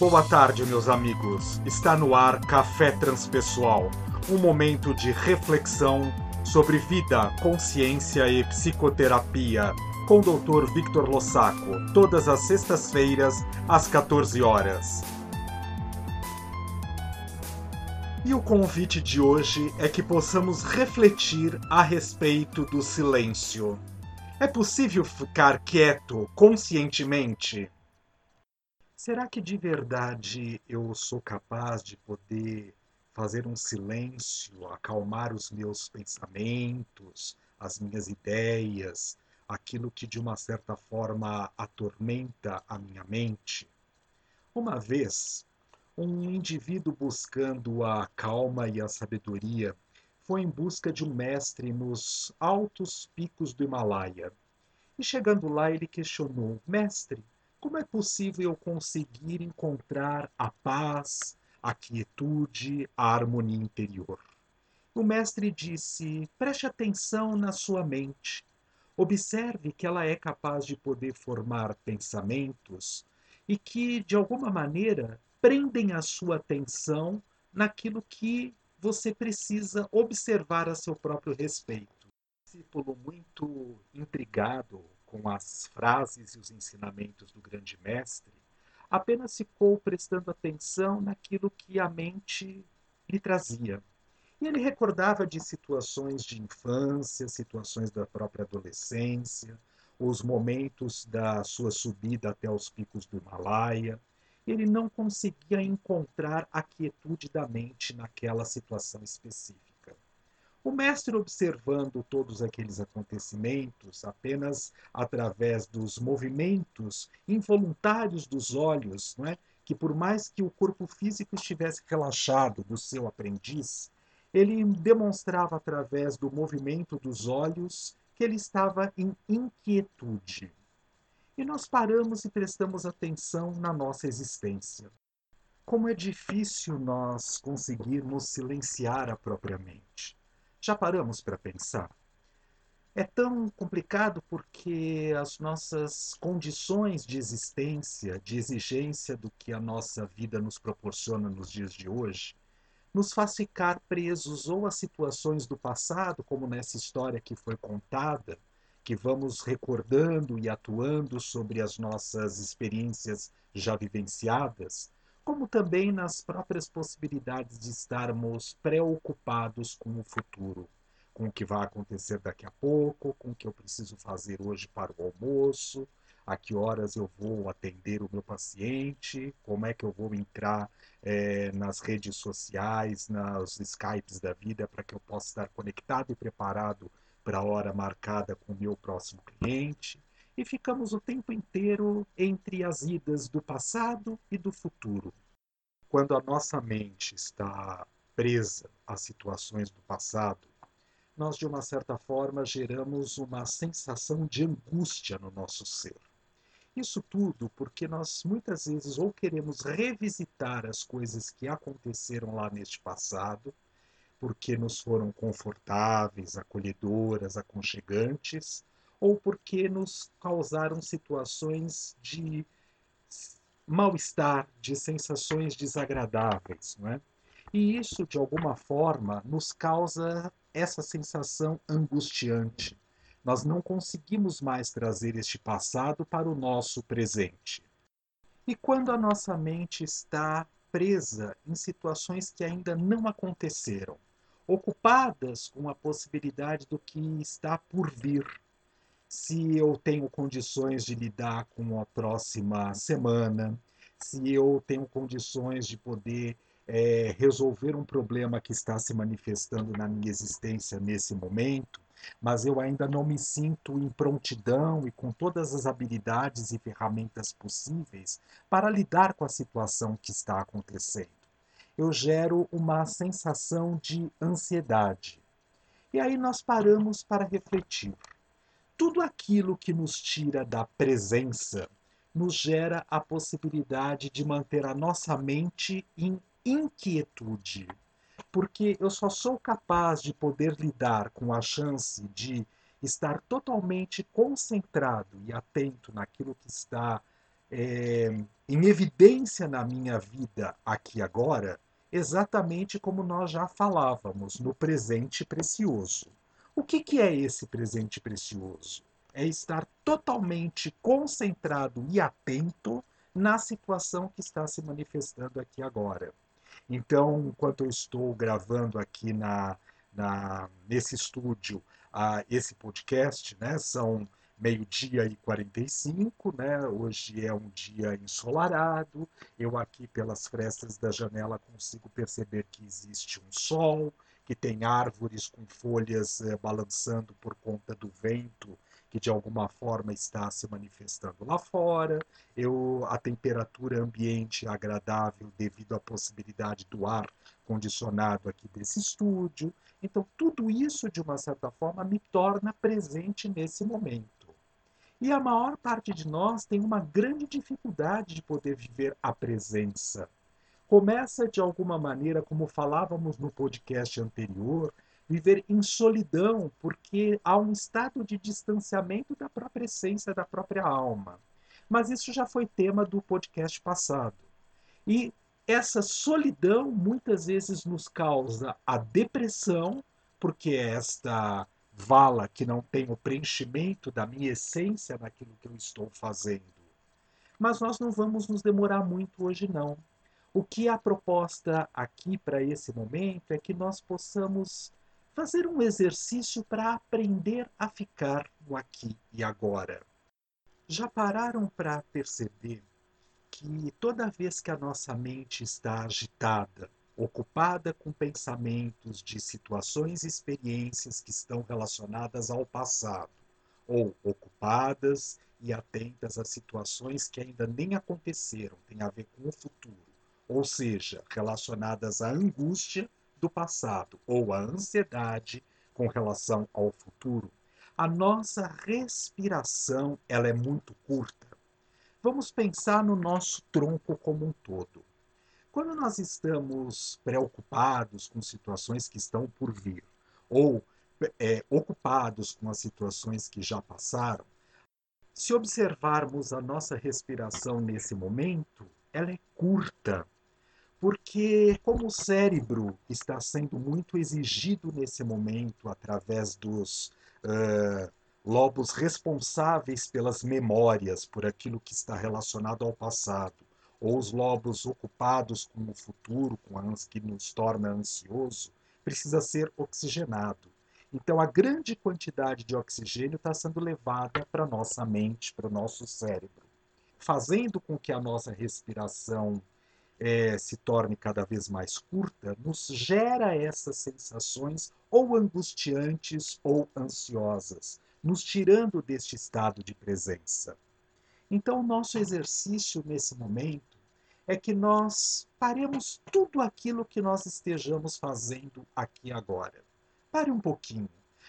Boa tarde, meus amigos. Está no ar Café Transpessoal, um momento de reflexão sobre vida, consciência e psicoterapia, com o Dr. Victor Lossaco, todas as sextas-feiras, às 14 horas. E o convite de hoje é que possamos refletir a respeito do silêncio. É possível ficar quieto conscientemente? Será que de verdade eu sou capaz de poder fazer um silêncio, acalmar os meus pensamentos, as minhas ideias, aquilo que de uma certa forma atormenta a minha mente? Uma vez, um indivíduo buscando a calma e a sabedoria foi em busca de um mestre nos altos picos do Himalaia. E chegando lá, ele questionou: Mestre, como é possível eu conseguir encontrar a paz, a quietude, a harmonia interior? O mestre disse: preste atenção na sua mente. Observe que ela é capaz de poder formar pensamentos e que, de alguma maneira, prendem a sua atenção naquilo que você precisa observar a seu próprio respeito. Discípulo muito intrigado com as frases e os ensinamentos do grande mestre, apenas ficou prestando atenção naquilo que a mente lhe trazia. E ele recordava de situações de infância, situações da própria adolescência, os momentos da sua subida até os picos do Himalaia. Ele não conseguia encontrar a quietude da mente naquela situação específica. O mestre, observando todos aqueles acontecimentos apenas através dos movimentos involuntários dos olhos, não é? que por mais que o corpo físico estivesse relaxado do seu aprendiz, ele demonstrava através do movimento dos olhos que ele estava em inquietude. E nós paramos e prestamos atenção na nossa existência. Como é difícil nós conseguirmos silenciar a própria mente. Já paramos para pensar? É tão complicado porque as nossas condições de existência, de exigência do que a nossa vida nos proporciona nos dias de hoje, nos faz ficar presos ou a situações do passado, como nessa história que foi contada, que vamos recordando e atuando sobre as nossas experiências já vivenciadas, como também nas próprias possibilidades de estarmos preocupados com o futuro, com o que vai acontecer daqui a pouco, com o que eu preciso fazer hoje para o almoço, a que horas eu vou atender o meu paciente, como é que eu vou entrar é, nas redes sociais, nos Skypes da vida, para que eu possa estar conectado e preparado para a hora marcada com o meu próximo cliente e ficamos o tempo inteiro entre as idas do passado e do futuro. Quando a nossa mente está presa às situações do passado, nós, de uma certa forma, geramos uma sensação de angústia no nosso ser. Isso tudo porque nós muitas vezes ou queremos revisitar as coisas que aconteceram lá neste passado, porque nos foram confortáveis, acolhedoras, aconchegantes, ou porque nos causaram situações de mal-estar, de sensações desagradáveis, não é? E isso, de alguma forma, nos causa essa sensação angustiante. Nós não conseguimos mais trazer este passado para o nosso presente. E quando a nossa mente está presa em situações que ainda não aconteceram, ocupadas com a possibilidade do que está por vir, se eu tenho condições de lidar com a próxima semana, se eu tenho condições de poder é, resolver um problema que está se manifestando na minha existência nesse momento, mas eu ainda não me sinto em prontidão e com todas as habilidades e ferramentas possíveis para lidar com a situação que está acontecendo. Eu gero uma sensação de ansiedade. E aí nós paramos para refletir tudo aquilo que nos tira da presença nos gera a possibilidade de manter a nossa mente em inquietude. Porque eu só sou capaz de poder lidar com a chance de estar totalmente concentrado e atento naquilo que está é, em evidência na minha vida aqui agora, exatamente como nós já falávamos, no presente precioso. O que, que é esse presente precioso? É estar totalmente concentrado e atento na situação que está se manifestando aqui agora. Então, enquanto eu estou gravando aqui na, na nesse estúdio uh, esse podcast, né, são meio-dia e 45, né? Hoje é um dia ensolarado. Eu aqui pelas frestas da janela consigo perceber que existe um sol, que tem árvores com folhas eh, balançando por conta do vento que de alguma forma está se manifestando lá fora. Eu a temperatura ambiente agradável devido à possibilidade do ar condicionado aqui desse estúdio. Então tudo isso de uma certa forma me torna presente nesse momento. E a maior parte de nós tem uma grande dificuldade de poder viver a presença. Começa de alguma maneira, como falávamos no podcast anterior, viver em solidão, porque há um estado de distanciamento da própria essência, da própria alma. Mas isso já foi tema do podcast passado. E essa solidão muitas vezes nos causa a depressão, porque esta vala que não tem o preenchimento da minha essência naquilo que eu estou fazendo. Mas nós não vamos nos demorar muito hoje, não. O que a proposta aqui para esse momento é que nós possamos fazer um exercício para aprender a ficar no aqui e agora. Já pararam para perceber que toda vez que a nossa mente está agitada, ocupada com pensamentos de situações e experiências que estão relacionadas ao passado, ou ocupadas e atentas a situações que ainda nem aconteceram, têm a ver com o futuro, ou seja, relacionadas à angústia do passado ou à ansiedade com relação ao futuro, a nossa respiração ela é muito curta. Vamos pensar no nosso tronco como um todo. Quando nós estamos preocupados com situações que estão por vir, ou é, ocupados com as situações que já passaram, se observarmos a nossa respiração nesse momento, ela é curta, porque como o cérebro está sendo muito exigido nesse momento através dos uh, lobos responsáveis pelas memórias, por aquilo que está relacionado ao passado, ou os lobos ocupados com o futuro, com a que nos torna ansioso, precisa ser oxigenado. Então, a grande quantidade de oxigênio está sendo levada para nossa mente, para o nosso cérebro, fazendo com que a nossa respiração é, se torne cada vez mais curta, nos gera essas sensações ou angustiantes ou ansiosas, nos tirando deste estado de presença. Então, o nosso exercício nesse momento é que nós paremos tudo aquilo que nós estejamos fazendo aqui agora. Pare um pouquinho.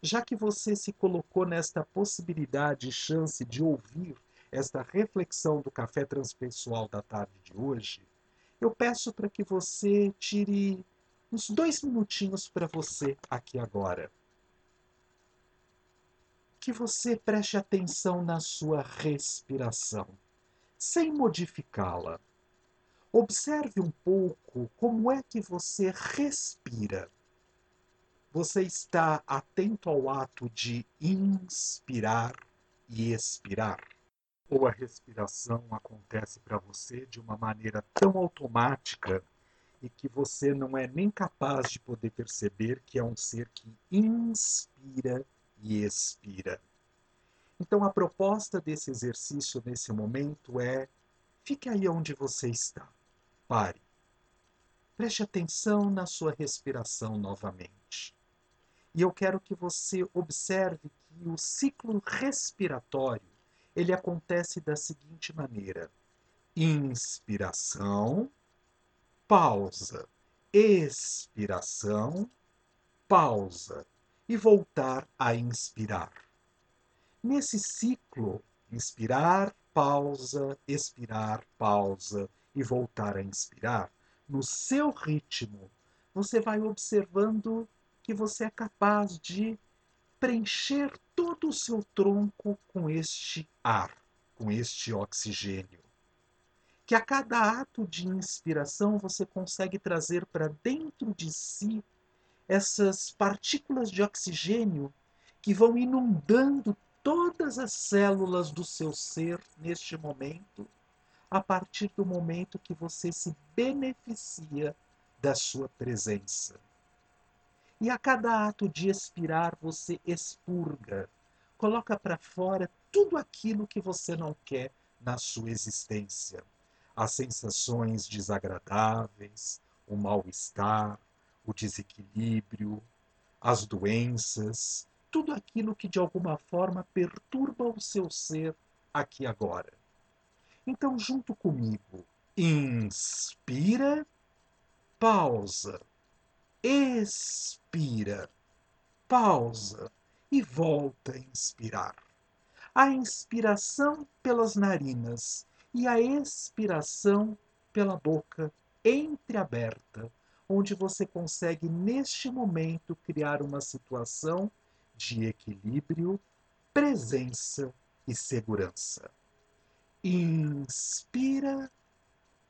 Já que você se colocou nesta possibilidade e chance de ouvir esta reflexão do café transpessoal da tarde de hoje, eu peço para que você tire uns dois minutinhos para você aqui agora que você preste atenção na sua respiração, sem modificá-la. Observe um pouco como é que você respira. Você está atento ao ato de inspirar e expirar? Ou a respiração acontece para você de uma maneira tão automática e que você não é nem capaz de poder perceber que é um ser que inspira e expira. Então, a proposta desse exercício nesse momento é: fique aí onde você está. Pare. Preste atenção na sua respiração novamente. E eu quero que você observe que o ciclo respiratório ele acontece da seguinte maneira: inspiração, pausa, expiração, pausa, e voltar a inspirar. Nesse ciclo, inspirar, pausa, expirar, pausa e voltar a inspirar, no seu ritmo, você vai observando que você é capaz de preencher todo o seu tronco com este ar, com este oxigênio. que a cada ato de inspiração você consegue trazer para dentro de si essas partículas de oxigênio que vão inundando todas as células do seu ser neste momento, a partir do momento que você se beneficia da sua presença. E a cada ato de expirar, você expurga, coloca para fora tudo aquilo que você não quer na sua existência. As sensações desagradáveis, o mal-estar, o desequilíbrio, as doenças, tudo aquilo que de alguma forma perturba o seu ser aqui agora. Então, junto comigo, inspira, pausa, expira, pausa e volta a inspirar. A inspiração pelas narinas e a expiração pela boca entreaberta, onde você consegue neste momento criar uma situação de equilíbrio, presença e segurança. Inspira,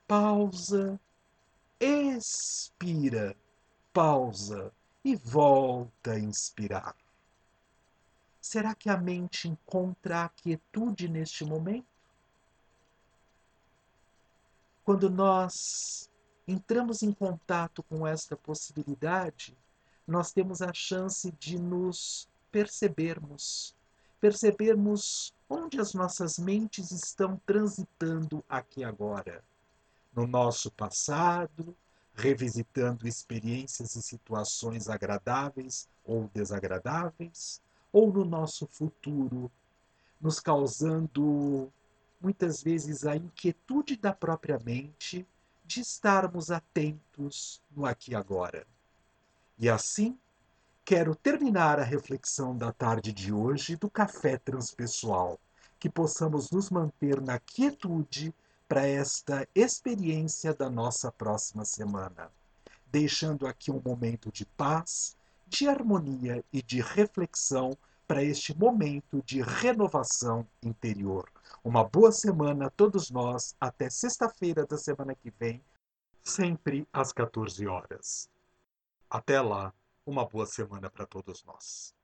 pausa, expira, pausa e volta a inspirar. Será que a mente encontra a quietude neste momento? Quando nós entramos em contato com esta possibilidade, nós temos a chance de nos percebermos, percebermos onde as nossas mentes estão transitando aqui agora. No nosso passado, revisitando experiências e situações agradáveis ou desagradáveis, ou no nosso futuro, nos causando muitas vezes a inquietude da própria mente de estarmos atentos no aqui e agora. E assim, quero terminar a reflexão da tarde de hoje do café transpessoal, que possamos nos manter na quietude para esta experiência da nossa próxima semana, deixando aqui um momento de paz, de harmonia e de reflexão para este momento de renovação interior. Uma boa semana a todos nós, até sexta-feira da semana que vem, sempre às 14 horas. Até lá, uma boa semana para todos nós.